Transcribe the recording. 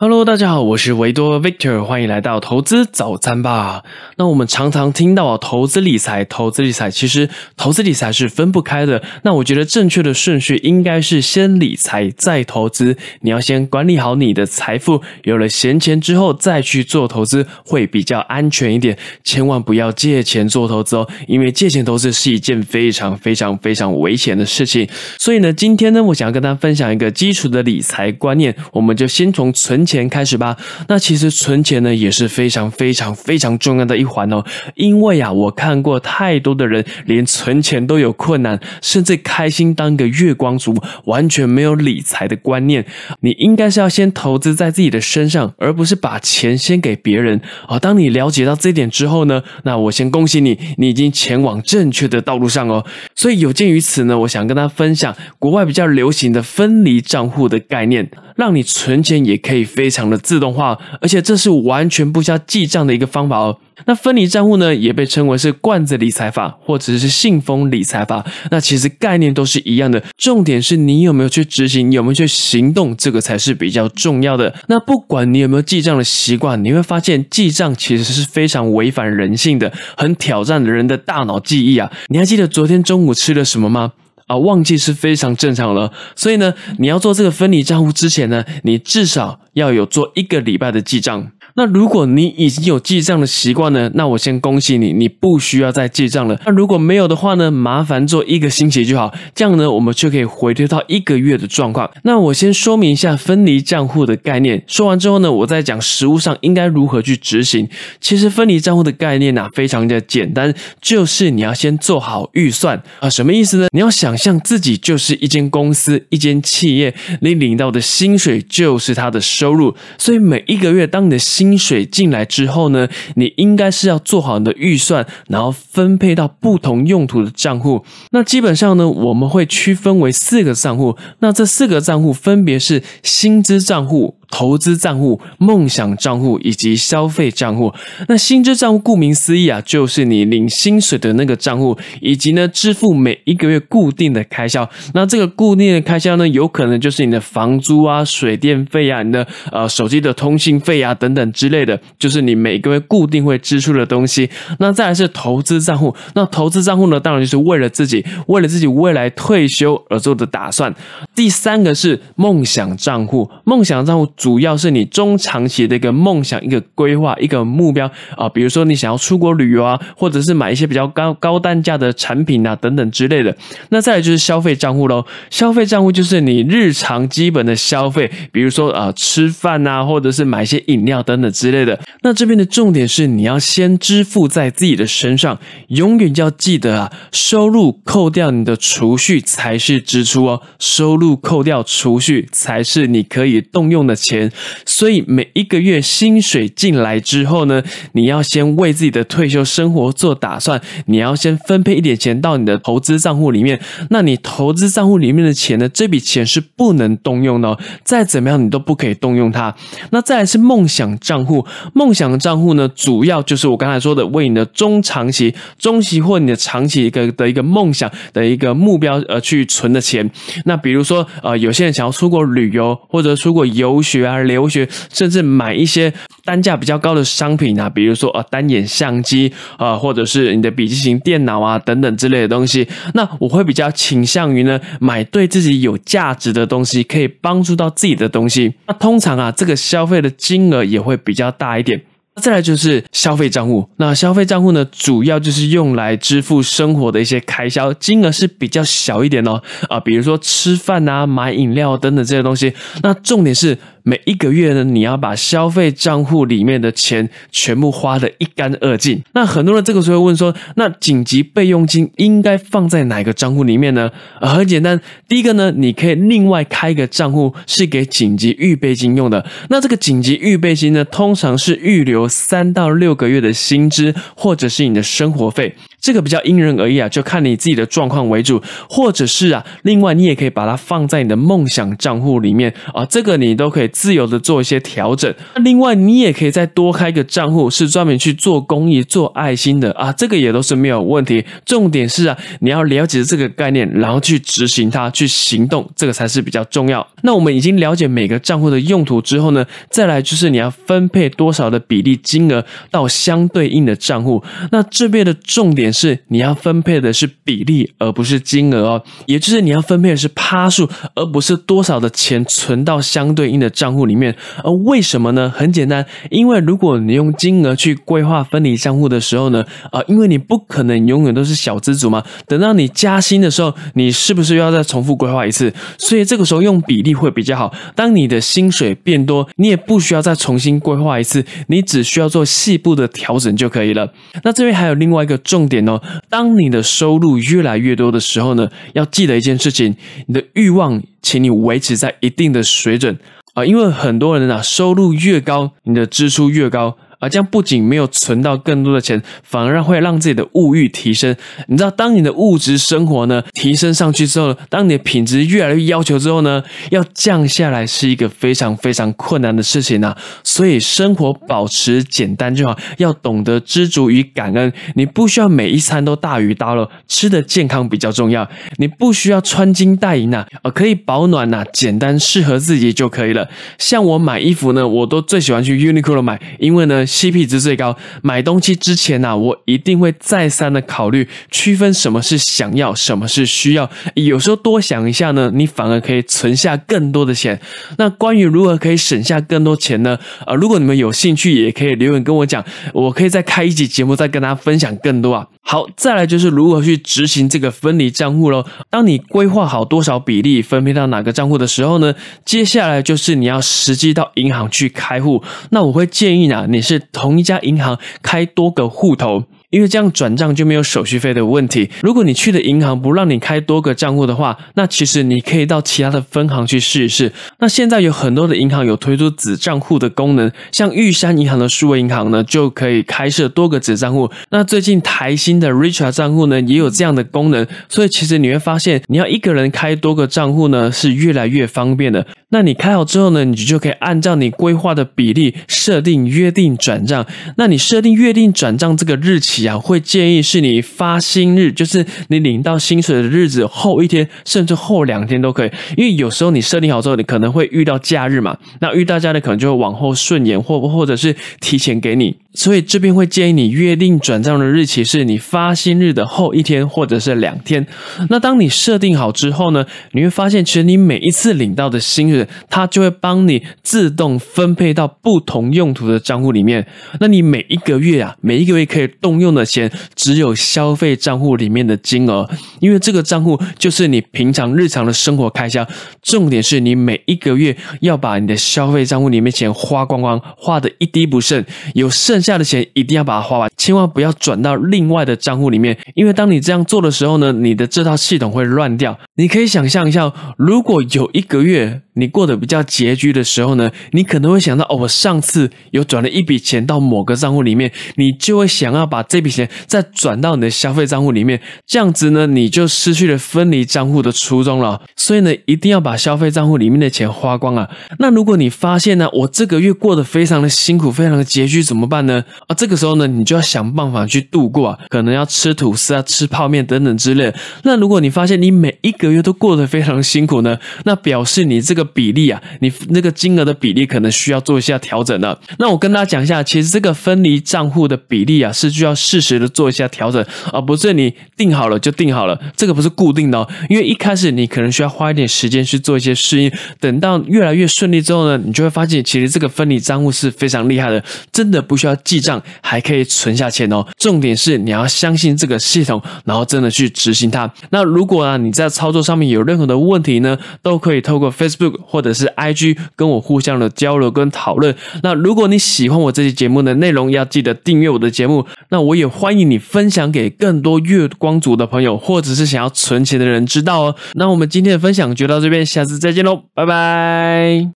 Hello，大家好，我是维多 Victor，欢迎来到投资早餐吧。那我们常常听到啊，投资理财，投资理财，其实投资理财是分不开的。那我觉得正确的顺序应该是先理财再投资。你要先管理好你的财富，有了闲钱之后再去做投资，会比较安全一点。千万不要借钱做投资哦，因为借钱投资是一件非常非常非常危险的事情。所以呢，今天呢，我想要跟大家分享一个基础的理财观念，我们就先从存。钱开始吧，那其实存钱呢也是非常非常非常重要的一环哦。因为啊，我看过太多的人连存钱都有困难，甚至开心当个月光族，完全没有理财的观念。你应该是要先投资在自己的身上，而不是把钱先给别人啊。当你了解到这点之后呢，那我先恭喜你，你已经前往正确的道路上哦。所以有鉴于此呢，我想跟大家分享国外比较流行的分离账户的概念。让你存钱也可以非常的自动化，而且这是完全不需要记账的一个方法哦。那分离账户呢，也被称为是罐子理财法，或者是信封理财法。那其实概念都是一样的，重点是你有没有去执行，有没有去行动，这个才是比较重要的。那不管你有没有记账的习惯，你会发现记账其实是非常违反人性的，很挑战人的大脑记忆啊。你还记得昨天中午吃了什么吗？啊，忘记是非常正常了。所以呢，你要做这个分离账户之前呢，你至少要有做一个礼拜的记账。那如果你已经有记账的习惯呢，那我先恭喜你，你不需要再记账了。那如果没有的话呢，麻烦做一个星期就好，这样呢，我们就可以回推到一个月的状况。那我先说明一下分离账户的概念，说完之后呢，我再讲实物上应该如何去执行。其实分离账户的概念呢，非常的简单，就是你要先做好预算啊，什么意思呢？你要想象自己就是一间公司、一间企业，你领到的薪水就是他的收入，所以每一个月当你的薪薪水进来之后呢，你应该是要做好你的预算，然后分配到不同用途的账户。那基本上呢，我们会区分为四个账户。那这四个账户分别是薪资账户。投资账户、梦想账户以及消费账户。那薪资账户顾名思义啊，就是你领薪水的那个账户，以及呢支付每一个月固定的开销。那这个固定的开销呢，有可能就是你的房租啊、水电费啊、你的呃手机的通信费啊等等之类的，就是你每个月固定会支出的东西。那再来是投资账户，那投资账户呢，当然就是为了自己，为了自己未来退休而做的打算。第三个是梦想账户，梦想账户。主要是你中长期的一个梦想、一个规划、一个目标啊，比如说你想要出国旅游啊，或者是买一些比较高高单价的产品啊等等之类的。那再来就是消费账户喽，消费账户就是你日常基本的消费，比如说啊吃饭啊，或者是买一些饮料等等之类的。那这边的重点是你要先支付在自己的身上，永远要记得啊，收入扣掉你的储蓄才是支出哦，收入扣掉储蓄才是你可以动用的。钱，所以每一个月薪水进来之后呢，你要先为自己的退休生活做打算，你要先分配一点钱到你的投资账户里面。那你投资账户里面的钱呢，这笔钱是不能动用的，再怎么样你都不可以动用它。那再来是梦想账户，梦想账户呢，主要就是我刚才说的，为你的中长期、中期或你的长期一个的一个梦想的一个目标而去存的钱。那比如说，呃，有些人想要出国旅游或者出国游学。啊，留学，甚至买一些单价比较高的商品啊，比如说呃单眼相机啊，或者是你的笔记型电脑啊等等之类的东西。那我会比较倾向于呢，买对自己有价值的东西，可以帮助到自己的东西。那通常啊，这个消费的金额也会比较大一点。再来就是消费账户，那消费账户呢，主要就是用来支付生活的一些开销，金额是比较小一点哦，啊，比如说吃饭啊、买饮料等等这些东西。那重点是。每一个月呢，你要把消费账户里面的钱全部花得一干二净。那很多人这个时候问说，那紧急备用金应该放在哪个账户里面呢？啊，很简单，第一个呢，你可以另外开一个账户是给紧急预备金用的。那这个紧急预备金呢，通常是预留三到六个月的薪资或者是你的生活费。这个比较因人而异啊，就看你自己的状况为主，或者是啊，另外你也可以把它放在你的梦想账户里面啊，这个你都可以自由的做一些调整。那另外你也可以再多开个账户，是专门去做公益、做爱心的啊，这个也都是没有问题。重点是啊，你要了解这个概念，然后去执行它，去行动，这个才是比较重要。那我们已经了解每个账户的用途之后呢，再来就是你要分配多少的比例金额到相对应的账户。那这边的重点是你要分配的是比例，而不是金额哦，也就是你要分配的是趴数，而不是多少的钱存到相对应的账户里面。而为什么呢？很简单，因为如果你用金额去规划分离账户的时候呢，啊，因为你不可能永远都是小资族嘛。等到你加薪的时候，你是不是又要再重复规划一次？所以这个时候用比例会比较好。当你的薪水变多，你也不需要再重新规划一次，你只需要做细部的调整就可以了。那这边还有另外一个重点哦，当你的收入越来越多的时候呢，要记得一件事情，你的欲望，请你维持在一定的水准啊，因为很多人啊，收入越高，你的支出越高。而这样不仅没有存到更多的钱，反而让会让自己的物欲提升。你知道，当你的物质生活呢提升上去之后，当你的品质越来越要求之后呢，要降下来是一个非常非常困难的事情啊。所以生活保持简单就好，要懂得知足与感恩。你不需要每一餐都大鱼大肉，吃的健康比较重要。你不需要穿金戴银呐，呃，可以保暖呐，简单适合自己就可以了。像我买衣服呢，我都最喜欢去 Uniqlo 买，因为呢。CP 值最高，买东西之前呢，我一定会再三的考虑，区分什么是想要，什么是需要。有时候多想一下呢，你反而可以存下更多的钱。那关于如何可以省下更多钱呢？啊，如果你们有兴趣，也可以留言跟我讲，我可以再开一集节目，再跟大家分享更多啊。好，再来就是如何去执行这个分离账户喽。当你规划好多少比例分配到哪个账户的时候呢，接下来就是你要实际到银行去开户。那我会建议呢，你是同一家银行开多个户头。因为这样转账就没有手续费的问题。如果你去的银行不让你开多个账户的话，那其实你可以到其他的分行去试一试。那现在有很多的银行有推出子账户的功能，像玉山银行的数位银行呢，就可以开设多个子账户。那最近台新的 Richard 账户呢，也有这样的功能。所以其实你会发现，你要一个人开多个账户呢，是越来越方便的。那你开好之后呢，你就可以按照你规划的比例设定约定转账。那你设定约定转账这个日期啊，会建议是你发薪日，就是你领到薪水的日子后一天，甚至后两天都可以。因为有时候你设定好之后，你可能会遇到假日嘛，那遇到假日可能就会往后顺延，或或者是提前给你。所以这边会建议你约定转账的日期是你发薪日的后一天，或者是两天。那当你设定好之后呢，你会发现其实你每一次领到的薪水，它就会帮你自动分配到不同用途的账户里面。那你每一个月啊，每一个月可以动用的钱只有消费账户里面的金额，因为这个账户就是你平常日常的生活开销。重点是你每一个月要把你的消费账户里面钱花光光，花的一滴不剩，有剩。下的钱一定要把它花完，千万不要转到另外的账户里面，因为当你这样做的时候呢，你的这套系统会乱掉。你可以想象一下，如果有一个月。你过得比较拮据的时候呢，你可能会想到哦，我上次有转了一笔钱到某个账户里面，你就会想要把这笔钱再转到你的消费账户里面，这样子呢，你就失去了分离账户的初衷了。所以呢，一定要把消费账户里面的钱花光啊。那如果你发现呢，我这个月过得非常的辛苦，非常的拮据，怎么办呢？啊，这个时候呢，你就要想办法去度过啊，可能要吃吐司啊，吃泡面等等之类。那如果你发现你每一个月都过得非常辛苦呢，那表示你这个。比例啊，你那个金额的比例可能需要做一下调整了。那我跟大家讲一下，其实这个分离账户的比例啊，是需要适时的做一下调整，而不是你定好了就定好了，这个不是固定的。哦。因为一开始你可能需要花一点时间去做一些适应，等到越来越顺利之后呢，你就会发现其实这个分离账户是非常厉害的，真的不需要记账，还可以存下钱哦。重点是你要相信这个系统，然后真的去执行它。那如果啊你在操作上面有任何的问题呢，都可以透过 Facebook。或者是 IG 跟我互相的交流跟讨论。那如果你喜欢我这期节目的内容，要记得订阅我的节目。那我也欢迎你分享给更多月光族的朋友，或者是想要存钱的人知道哦。那我们今天的分享就到这边，下次再见喽，拜拜。